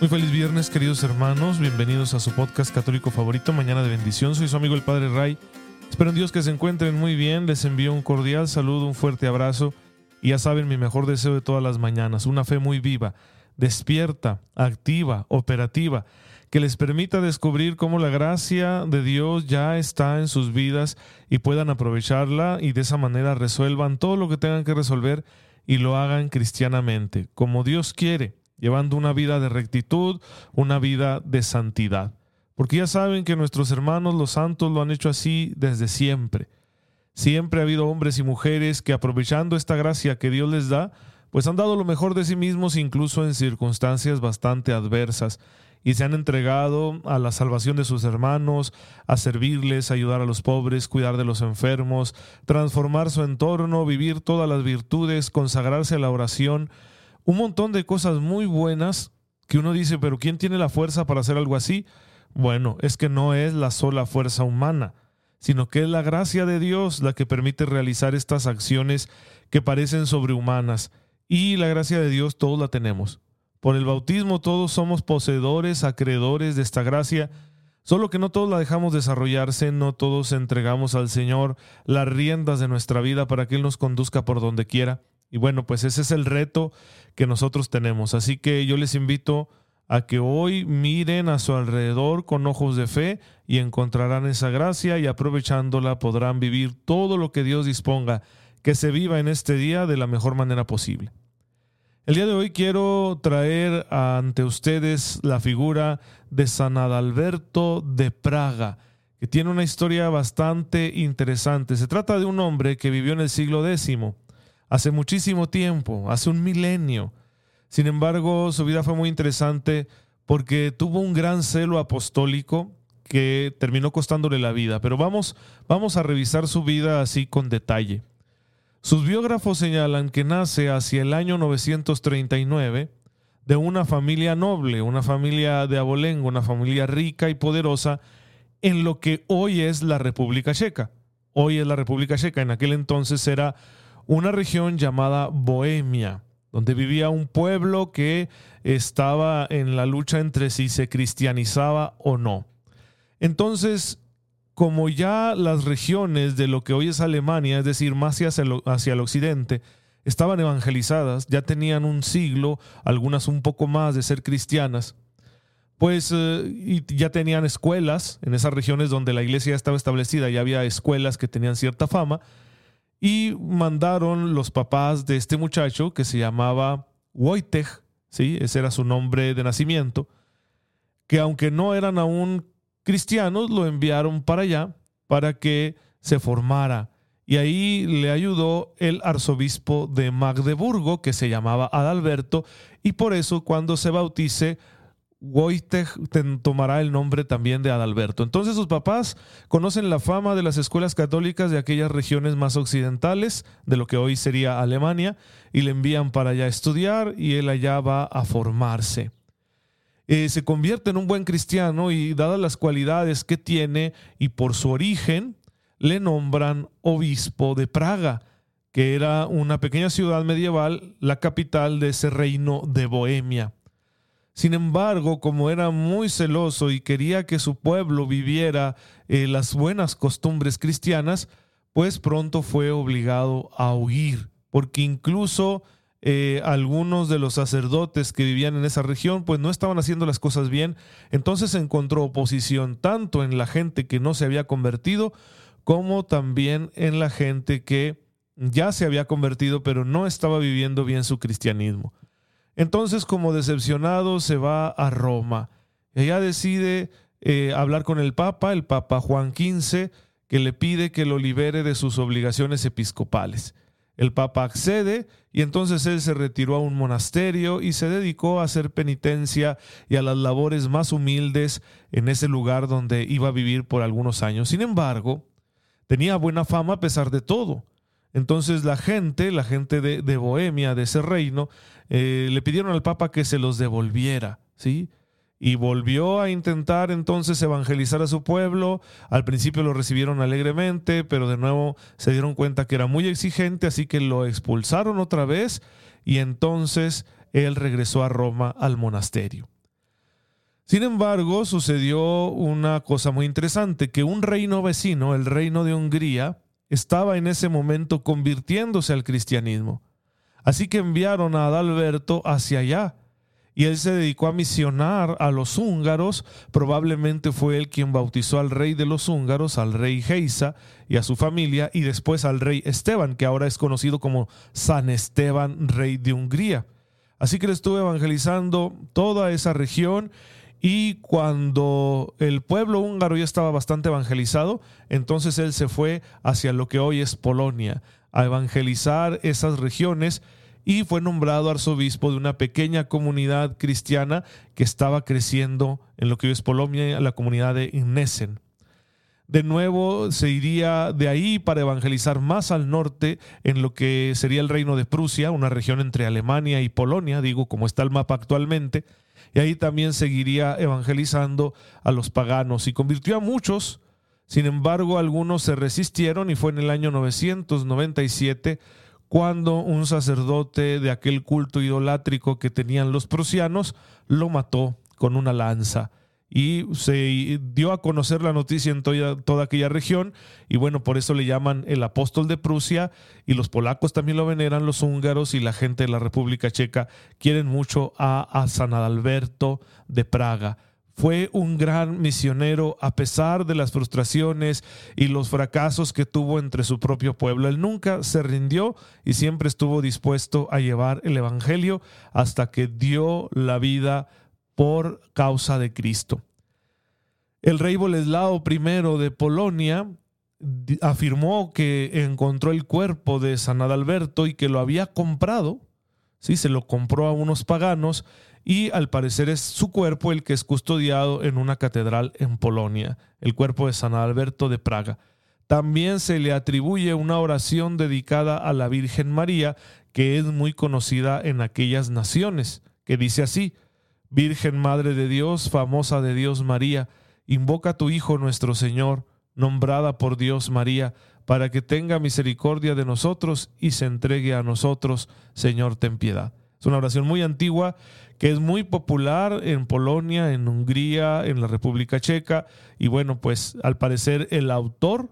Muy feliz viernes, queridos hermanos. Bienvenidos a su podcast católico favorito, Mañana de Bendición. Soy su amigo el Padre Ray. Espero en Dios que se encuentren muy bien. Les envío un cordial saludo, un fuerte abrazo. Y ya saben, mi mejor deseo de todas las mañanas, una fe muy viva, despierta, activa, operativa, que les permita descubrir cómo la gracia de Dios ya está en sus vidas y puedan aprovecharla y de esa manera resuelvan todo lo que tengan que resolver y lo hagan cristianamente, como Dios quiere llevando una vida de rectitud, una vida de santidad. Porque ya saben que nuestros hermanos los santos lo han hecho así desde siempre. Siempre ha habido hombres y mujeres que aprovechando esta gracia que Dios les da, pues han dado lo mejor de sí mismos incluso en circunstancias bastante adversas y se han entregado a la salvación de sus hermanos, a servirles, ayudar a los pobres, cuidar de los enfermos, transformar su entorno, vivir todas las virtudes, consagrarse a la oración, un montón de cosas muy buenas que uno dice, pero ¿quién tiene la fuerza para hacer algo así? Bueno, es que no es la sola fuerza humana, sino que es la gracia de Dios la que permite realizar estas acciones que parecen sobrehumanas. Y la gracia de Dios todos la tenemos. Por el bautismo todos somos poseedores, acreedores de esta gracia, solo que no todos la dejamos desarrollarse, no todos entregamos al Señor las riendas de nuestra vida para que Él nos conduzca por donde quiera. Y bueno, pues ese es el reto que nosotros tenemos. Así que yo les invito a que hoy miren a su alrededor con ojos de fe y encontrarán esa gracia y aprovechándola podrán vivir todo lo que Dios disponga que se viva en este día de la mejor manera posible. El día de hoy quiero traer ante ustedes la figura de San Adalberto de Praga, que tiene una historia bastante interesante. Se trata de un hombre que vivió en el siglo X hace muchísimo tiempo, hace un milenio. Sin embargo, su vida fue muy interesante porque tuvo un gran celo apostólico que terminó costándole la vida. Pero vamos, vamos a revisar su vida así con detalle. Sus biógrafos señalan que nace hacia el año 939 de una familia noble, una familia de abolengo, una familia rica y poderosa en lo que hoy es la República Checa. Hoy es la República Checa, en aquel entonces era una región llamada Bohemia, donde vivía un pueblo que estaba en la lucha entre si se cristianizaba o no. Entonces, como ya las regiones de lo que hoy es Alemania, es decir, más hacia el, hacia el occidente, estaban evangelizadas, ya tenían un siglo, algunas un poco más de ser cristianas, pues eh, ya tenían escuelas en esas regiones donde la iglesia estaba establecida, ya había escuelas que tenían cierta fama, y mandaron los papás de este muchacho que se llamaba Wojtek, ¿sí? ese era su nombre de nacimiento, que aunque no eran aún cristianos, lo enviaron para allá para que se formara. Y ahí le ayudó el arzobispo de Magdeburgo, que se llamaba Adalberto, y por eso cuando se bautice Wojtek tomará el nombre también de Adalberto. Entonces sus papás conocen la fama de las escuelas católicas de aquellas regiones más occidentales, de lo que hoy sería Alemania, y le envían para allá a estudiar y él allá va a formarse. Eh, se convierte en un buen cristiano y dadas las cualidades que tiene y por su origen, le nombran obispo de Praga, que era una pequeña ciudad medieval, la capital de ese reino de Bohemia. Sin embargo, como era muy celoso y quería que su pueblo viviera eh, las buenas costumbres cristianas, pues pronto fue obligado a huir, porque incluso eh, algunos de los sacerdotes que vivían en esa región, pues no estaban haciendo las cosas bien, entonces encontró oposición tanto en la gente que no se había convertido, como también en la gente que ya se había convertido, pero no estaba viviendo bien su cristianismo. Entonces, como decepcionado, se va a Roma. Ella decide eh, hablar con el Papa, el Papa Juan XV, que le pide que lo libere de sus obligaciones episcopales. El Papa accede y entonces él se retiró a un monasterio y se dedicó a hacer penitencia y a las labores más humildes en ese lugar donde iba a vivir por algunos años. Sin embargo, tenía buena fama a pesar de todo. Entonces la gente, la gente de, Bohemia, de ese reino, eh, le pidieron al Papa que se los devolviera, ¿sí? y volvió a intentar entonces evangelizar a su pueblo. Al principio lo recibieron alegremente, pero de nuevo se dieron cuenta que era muy exigente, así que lo expulsaron otra vez y entonces él regresó a Roma al monasterio. Sin embargo, sucedió una cosa muy interesante, que un reino vecino, el reino de Hungría, estaba en ese momento convirtiéndose al cristianismo. Así que enviaron a Adalberto hacia allá y él se dedicó a misionar a los húngaros. Probablemente fue él quien bautizó al rey de los húngaros, al rey Geisa y a su familia, y después al rey Esteban, que ahora es conocido como San Esteban, rey de Hungría. Así que le estuvo evangelizando toda esa región y cuando el pueblo húngaro ya estaba bastante evangelizado, entonces él se fue hacia lo que hoy es Polonia, a evangelizar esas regiones y fue nombrado arzobispo de una pequeña comunidad cristiana que estaba creciendo en lo que hoy es Polonia, la comunidad de Innesen. De nuevo se iría de ahí para evangelizar más al norte en lo que sería el reino de Prusia, una región entre Alemania y Polonia, digo como está el mapa actualmente, y ahí también seguiría evangelizando a los paganos. Y convirtió a muchos, sin embargo algunos se resistieron y fue en el año 997 cuando un sacerdote de aquel culto idolátrico que tenían los prusianos lo mató con una lanza y se dio a conocer la noticia en toda, aquella región y bueno, por eso le llaman el apóstol de Prusia y los polacos también lo veneran, los húngaros y la gente de la República Checa quieren mucho a, San Adalberto de Praga fue un gran misionero a pesar de las frustraciones y los fracasos que tuvo entre su propio pueblo. Él nunca se rindió y siempre estuvo dispuesto a llevar el Evangelio hasta que dio la vida por causa de Cristo. El rey Boleslao I de Polonia afirmó que encontró el cuerpo de San Adalberto y que lo había comprado, sí, se lo compró a unos paganos y al parecer es su cuerpo el que es custodiado en una catedral en Polonia, el cuerpo de San Alberto de Praga. También se le atribuye una oración dedicada a la Virgen María, que es muy conocida en aquellas naciones, que dice así, Virgen Madre de Dios, famosa de Dios María, invoca a tu Hijo nuestro Señor, nombrada por Dios María, para que tenga misericordia de nosotros y se entregue a nosotros, Señor, ten piedad. Es una oración muy antigua que es muy popular en Polonia, en Hungría, en la República Checa. Y bueno, pues al parecer el autor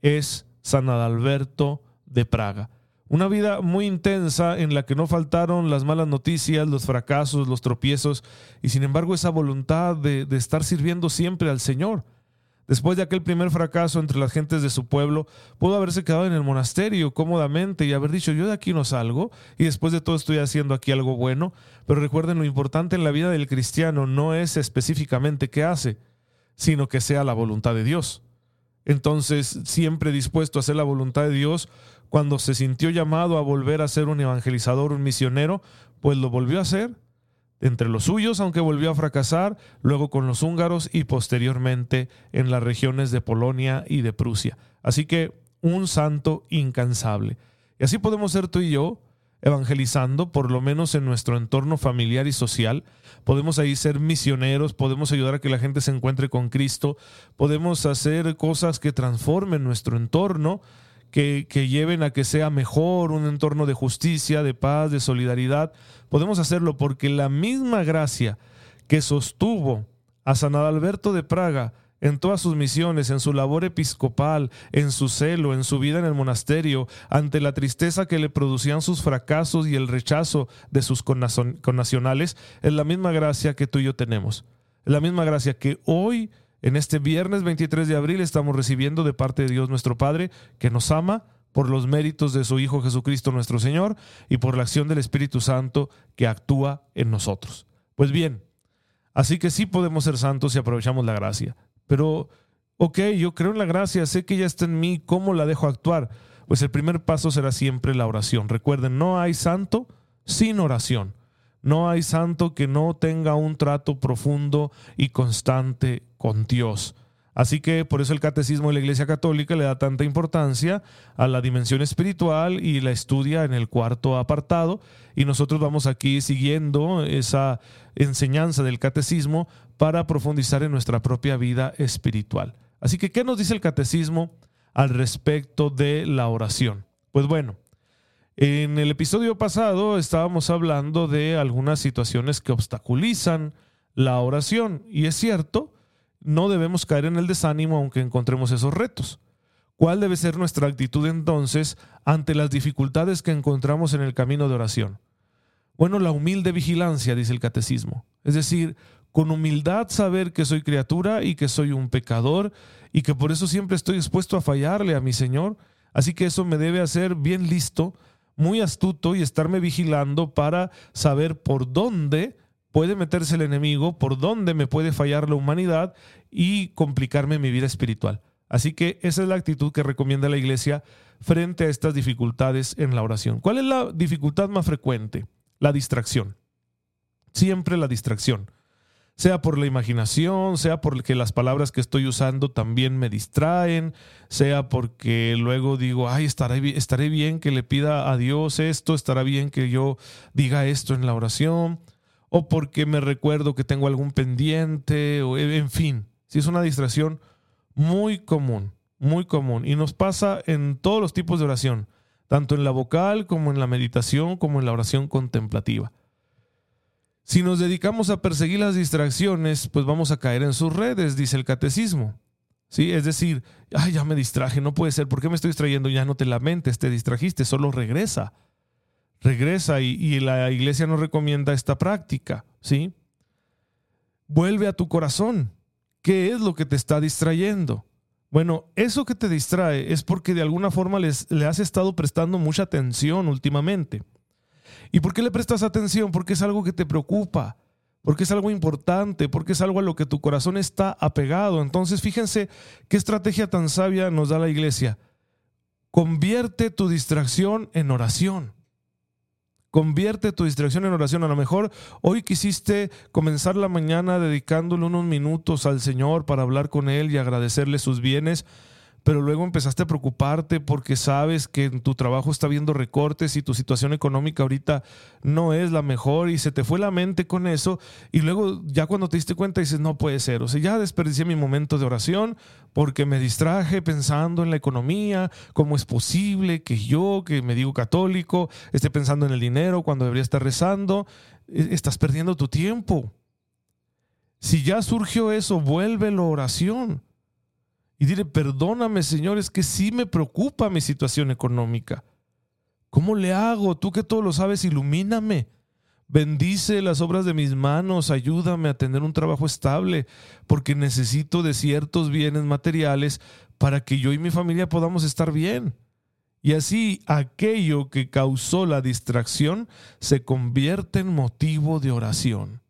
es San Adalberto de Praga. Una vida muy intensa en la que no faltaron las malas noticias, los fracasos, los tropiezos y sin embargo esa voluntad de, estar sirviendo siempre al Señor. Después de aquel primer fracaso entre las gentes de su pueblo, pudo haberse quedado en el monasterio cómodamente y haber dicho, yo de aquí no salgo y después de todo estoy haciendo aquí algo bueno. Pero recuerden, lo importante en la vida del cristiano no es específicamente qué hace, sino que sea la voluntad de Dios. Entonces, siempre dispuesto a hacer la voluntad de Dios, cuando se sintió llamado a volver a ser un evangelizador, un misionero, pues lo volvió a hacer entre los suyos, aunque volvió a fracasar, luego con los húngaros y posteriormente en las regiones de Polonia y de Prusia. Así que un santo incansable. Y así podemos ser tú y yo evangelizando, por lo menos en nuestro entorno familiar y social. Podemos ahí ser misioneros, podemos ayudar a que la gente se encuentre con Cristo, podemos hacer cosas que transformen nuestro entorno que, lleven a que sea mejor, un entorno de justicia, de paz, de solidaridad. Podemos hacerlo porque la misma gracia que sostuvo a San Adalberto de Praga en todas sus misiones, en su labor episcopal, en su celo, en su vida en el monasterio, ante la tristeza que le producían sus fracasos y el rechazo de sus connacionales, es la misma gracia que tú y yo tenemos. Es la misma gracia que hoy en este viernes 23 de abril estamos recibiendo de parte de Dios nuestro Padre, que nos ama por los méritos de su Hijo Jesucristo nuestro Señor y por la acción del Espíritu Santo que actúa en nosotros. Pues bien, así que sí podemos ser santos si aprovechamos la gracia. Pero, ok, yo creo en la gracia, sé que ya está en mí, ¿cómo la dejo actuar? pues el primer paso será siempre la oración. Recuerden, no hay santo sin oración. No hay santo que no tenga un trato profundo y constante con Dios. Así que por eso el catecismo de la Iglesia Católica le da tanta importancia a la dimensión espiritual y la estudia en el cuarto apartado. Y nosotros vamos aquí siguiendo esa enseñanza del catecismo para profundizar en nuestra propia vida espiritual. Así que, ¿qué nos dice el catecismo al respecto de la oración? Pues bueno, en el episodio pasado estábamos hablando de algunas situaciones que obstaculizan la oración. Y es cierto, no debemos caer en el desánimo aunque encontremos esos retos. ¿Cuál debe ser nuestra actitud entonces ante las dificultades que encontramos en el camino de oración? Bueno, la humilde vigilancia, dice el catecismo. Es decir, con humildad saber que soy criatura y que soy un pecador y que por eso siempre estoy dispuesto a fallarle a mi Señor. Así que eso me debe hacer bien listo muy astuto y estarme vigilando para saber por dónde puede meterse el enemigo, por dónde me puede fallar la humanidad y complicarme mi vida espiritual. Así que esa es la actitud que recomienda la iglesia frente a estas dificultades en la oración. ¿Cuál es la dificultad más frecuente? La distracción. Siempre la distracción sea por la imaginación, sea porque las palabras que estoy usando también me distraen, sea porque luego digo, ay, estaré, estaré bien que le pida a Dios esto, estará bien que yo diga esto en la oración, o porque me recuerdo que tengo algún pendiente, o en fin, si es una distracción muy común, muy común, y nos pasa en todos los tipos de oración, tanto en la vocal como en la meditación, como en la oración contemplativa. Si nos dedicamos a perseguir las distracciones, pues vamos a caer en sus redes, dice el catecismo. ¿Sí? Es decir, ay, ya me distraje, no puede ser, ¿por qué me estoy distrayendo? Ya no te lamentes, te distrajiste, solo regresa. Regresa y, la iglesia nos recomienda esta práctica, ¿sí? Vuelve a tu corazón. ¿Qué es lo que te está distrayendo? Bueno, eso que te distrae es porque de alguna forma les, le has estado prestando mucha atención últimamente. ¿Y por qué le prestas atención? Porque es algo que te preocupa, porque es algo importante, porque es algo a lo que tu corazón está apegado. Entonces, fíjense qué estrategia tan sabia nos da la iglesia. Convierte tu distracción en oración. Convierte tu distracción en oración. A lo mejor hoy quisiste comenzar la mañana dedicándole unos minutos al Señor para hablar con Él y agradecerle sus bienes pero luego empezaste a preocuparte porque sabes que en tu trabajo está viendo recortes y tu situación económica ahorita no es la mejor y se te fue la mente con eso y luego ya cuando te diste cuenta dices, no puede ser, o sea, ya desperdicié mi momento de oración porque me distraje pensando en la economía, cómo es posible que yo, que me digo católico, esté pensando en el dinero cuando debería estar rezando, e, estás perdiendo tu tiempo. Si ya surgió eso, vuélvelo oración y dile, perdóname Señor, es que sí me preocupa mi situación económica. ¿Cómo le hago? Tú que todo lo sabes, ilumíname. Bendice las obras de mis manos, ayúdame a tener un trabajo estable, porque necesito de ciertos bienes materiales para que yo y mi familia podamos estar bien. Y así aquello que causó la distracción se convierte en motivo de oración.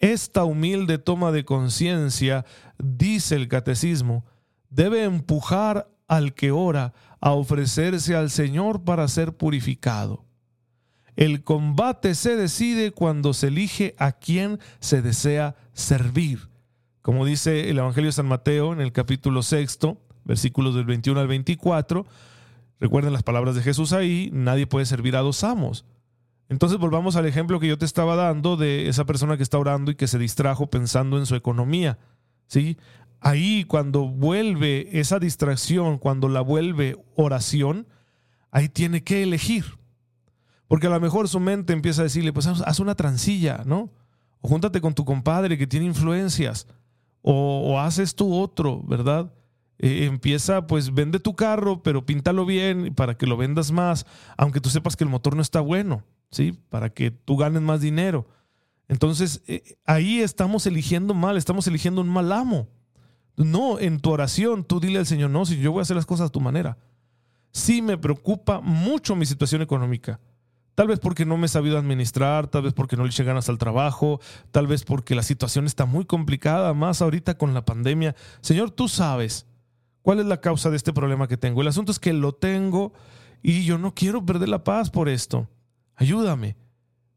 Esta humilde toma de conciencia, dice el catecismo, debe empujar al que ora a ofrecerse al Señor para ser purificado. El combate se decide cuando se elige a quien se desea servir. Como dice el Evangelio de San Mateo en el capítulo sexto, versículos del 21 al 24, recuerden las palabras de Jesús ahí, nadie puede servir a dos amos. Entonces volvamos al ejemplo que yo te estaba dando de esa persona que está orando y que se distrajo pensando en su economía. ¿Sí? Ahí cuando vuelve esa distracción, cuando la vuelve oración, ahí tiene que elegir. Porque a lo mejor su mente empieza a decirle, pues haz una transilla, ¿no? O júntate con tu compadre que tiene influencias. O, o haz esto otro, ¿verdad? E, empieza, pues vende tu carro, pero píntalo bien para que lo vendas más, aunque tú sepas que el motor no está bueno. ¿sí? Para que tú ganes más dinero. Entonces, eh, ahí estamos eligiendo mal, estamos eligiendo un mal amo. No, en tu oración tú dile al Señor, no, si yo voy a hacer las cosas a tu manera. Sí me preocupa mucho mi situación económica. Tal vez porque no me he sabido administrar, tal vez porque no le eché ganas al trabajo, tal vez porque la situación está muy complicada, más ahorita con la pandemia. Señor, tú sabes ¿Cuál es la causa de este problema que tengo? El asunto es que lo tengo y yo no quiero perder la paz por esto. Ayúdame.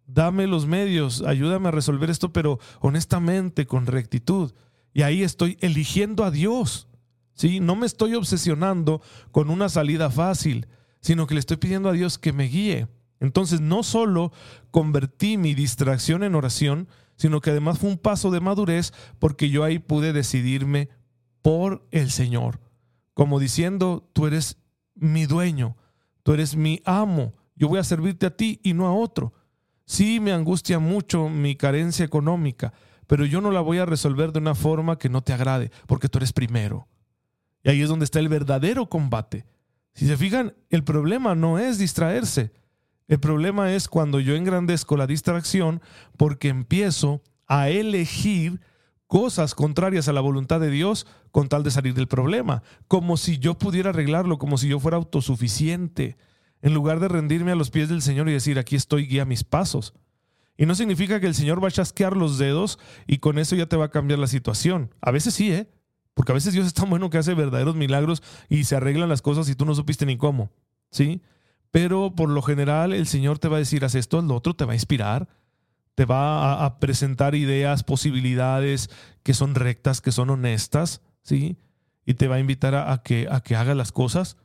Dame los medios, ayúdame a resolver esto, pero honestamente, con rectitud. Y ahí estoy eligiendo a Dios. ¿sí? No me estoy obsesionando con una salida fácil, sino que le estoy pidiendo a Dios que me guíe. Entonces, no solo convertí mi distracción en oración, sino que además fue un paso de madurez porque yo ahí pude decidirme por el Señor, como diciendo, tú eres mi dueño, tú eres mi amo, yo voy a servirte a ti y no a otro. Sí, me angustia mucho mi carencia económica, pero yo no la voy a resolver de una forma que no te agrade, porque tú eres primero. Y ahí es donde está el verdadero combate. Si se fijan, el problema no es distraerse. El problema es cuando yo engrandezco la distracción porque empiezo a elegir cosas contrarias a la voluntad de Dios con tal de salir del problema, como si yo pudiera arreglarlo, como si yo fuera autosuficiente, en lugar de rendirme a los pies del Señor y decir, aquí estoy, guía mis pasos. Y no significa que el Señor va a chasquear los dedos y con eso ya te va a cambiar la situación. A veces sí, ¿eh? Porque a veces Dios es tan bueno que hace verdaderos milagros y se arreglan las cosas y tú no supiste ni cómo, ¿sí? Pero por lo general el Señor te va a decir, haz esto, haz lo otro, te va a inspirar, te va a, presentar ideas, posibilidades que son rectas, que son honestas, ¿sí? Y te va a invitar a, que, a que las cosas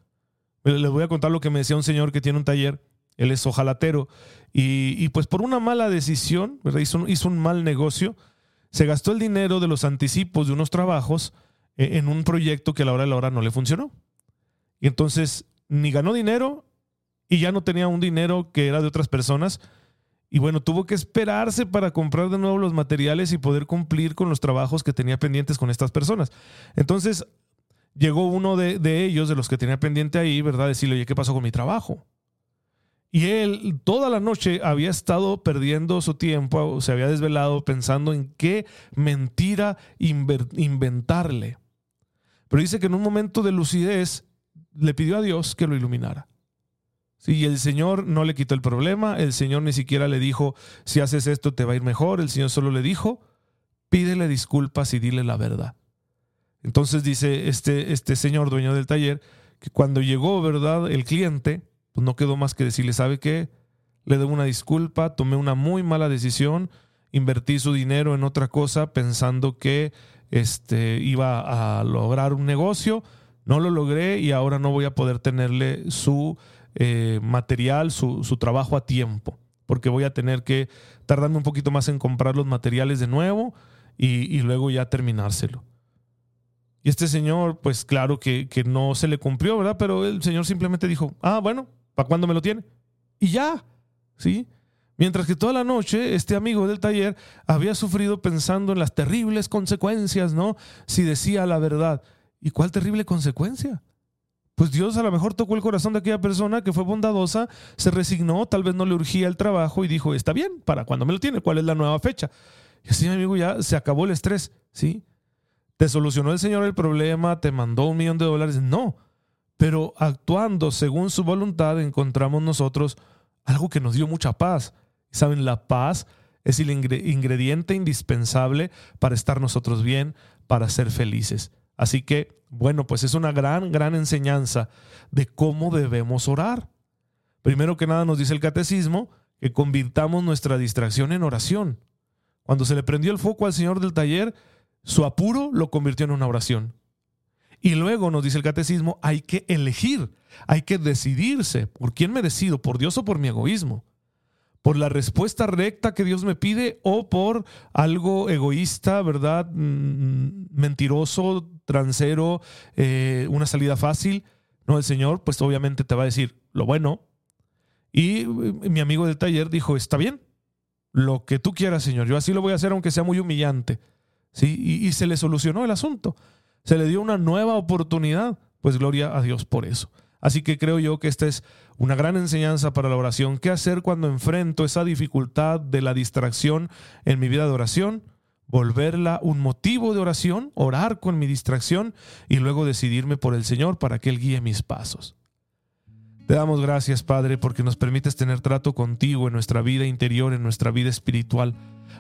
les voy a contar lo que me decía un señor que tiene un taller, él es ojalatero, y, pues por una mala decisión, Hizo, hizo, un mal negocio, se gastó el dinero de los anticipos de unos trabajos eh, en un proyecto que a la hora de la hora no le funcionó. Y entonces ni ganó dinero y ya no tenía un dinero que era de otras personas. Y bueno, tuvo que esperarse para comprar de nuevo los materiales y poder cumplir con los trabajos que tenía pendientes con estas personas. Entonces, llegó uno de, ellos, de los que tenía pendiente ahí, ¿verdad? Decirle, oye, ¿qué pasó con mi trabajo? Y él toda la noche había estado perdiendo su tiempo, se había desvelado pensando en qué mentira inventarle. Pero dice que en un momento de lucidez le pidió a Dios que lo iluminara. Y el Señor no le quitó el problema, el Señor ni siquiera le dijo, si haces esto te va a ir mejor, el Señor solo le dijo, pídele disculpas y dile la verdad. Entonces dice este, este señor dueño del taller que cuando llegó, ¿verdad? El cliente, pues no quedó más que decirle, ¿sabe qué? Le debo una disculpa, tomé una muy mala decisión, invertí su dinero en otra cosa pensando que este, iba a lograr un negocio, no lo logré y ahora no voy a poder tenerle su eh, material, su, su trabajo a tiempo, porque voy a tener que tardarme un poquito más en comprar los materiales de nuevo y, y luego ya terminárselo. Y este señor, pues claro que, no se le cumplió, ¿verdad? Pero el señor simplemente dijo, ah, bueno, ¿para cuándo me lo tiene? Y ya, ¿sí? Mientras que toda la noche este amigo del taller había sufrido pensando en las terribles consecuencias, ¿no? Si decía la verdad. ¿Y cuál terrible consecuencia? Pues Dios a lo mejor tocó el corazón de aquella persona que fue bondadosa, se resignó, tal vez no le urgía el trabajo y dijo, está bien, ¿para cuándo me lo tiene? ¿Cuál es la nueva fecha? Y así, amigo, ya se acabó el estrés, ¿sí? ¿Te solucionó el Señor el problema? ¿Te mandó un millón de dólares? No. Pero actuando según su voluntad encontramos nosotros algo que nos dio mucha paz. ¿Saben? La paz es el ingrediente indispensable para estar nosotros bien, para ser felices. Así que, bueno, pues es una gran, gran enseñanza de cómo debemos orar. Primero que nada nos dice el catecismo que convirtamos nuestra distracción en oración. Cuando se le prendió el foco al Señor del taller, su apuro lo convirtió en una oración. Y luego nos dice el catecismo, hay que elegir, hay que decidirse. ¿Por quién me decido? ¿Por Dios o por mi egoísmo? ¿Por la respuesta recta que Dios me pide o por algo egoísta, verdad? Mm, mentiroso, transero, eh, una salida fácil. No, el Señor pues obviamente te va a decir lo bueno. Y eh, mi amigo del taller dijo, está bien, lo que tú quieras, Señor. Yo así lo voy a hacer aunque sea muy humillante. ¿Sí? Y, se le solucionó el asunto. Se le dio una nueva oportunidad. Pues gloria a Dios por eso. Así que creo yo que esta es una gran enseñanza para la oración. ¿Qué hacer cuando enfrento esa dificultad de la distracción en mi vida de oración? Volverla un motivo de oración, orar con mi distracción y luego decidirme por el Señor para que Él guíe mis pasos. Te damos gracias, Padre, porque nos permites tener trato contigo en nuestra vida interior, en nuestra vida espiritual.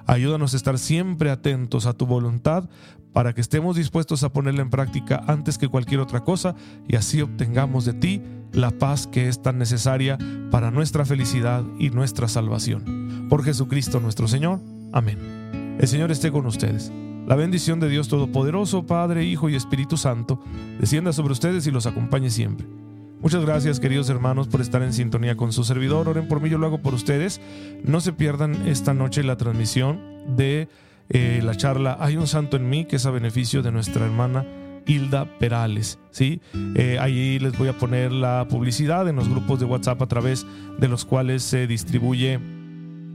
Ayúdanos a estar siempre atentos a tu voluntad para que estemos dispuestos a ponerla en práctica antes que cualquier otra cosa y así obtengamos de ti la paz que es tan necesaria para nuestra felicidad y nuestra salvación. Por Jesucristo nuestro Señor. Amén. El Señor esté con ustedes. La bendición de Dios Todopoderoso, Padre, Hijo y Espíritu Santo, descienda sobre ustedes y los acompañe siempre. Muchas gracias, queridos hermanos, por estar en sintonía con su servidor. Oren por mí, yo lo hago por ustedes. No se pierdan esta noche la transmisión de eh, la charla Hay un santo en mí, que es a beneficio de nuestra hermana Hilda Perales. ¿sí? Eh, ahí les voy a poner la publicidad en los grupos de WhatsApp a través de los cuales se distribuye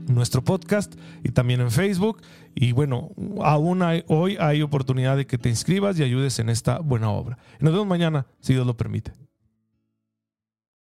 nuestro podcast y también en Facebook. Y bueno, aún hoy hay oportunidad de que te inscribas y ayudes en esta buena obra. Nos vemos mañana, si Dios lo permite.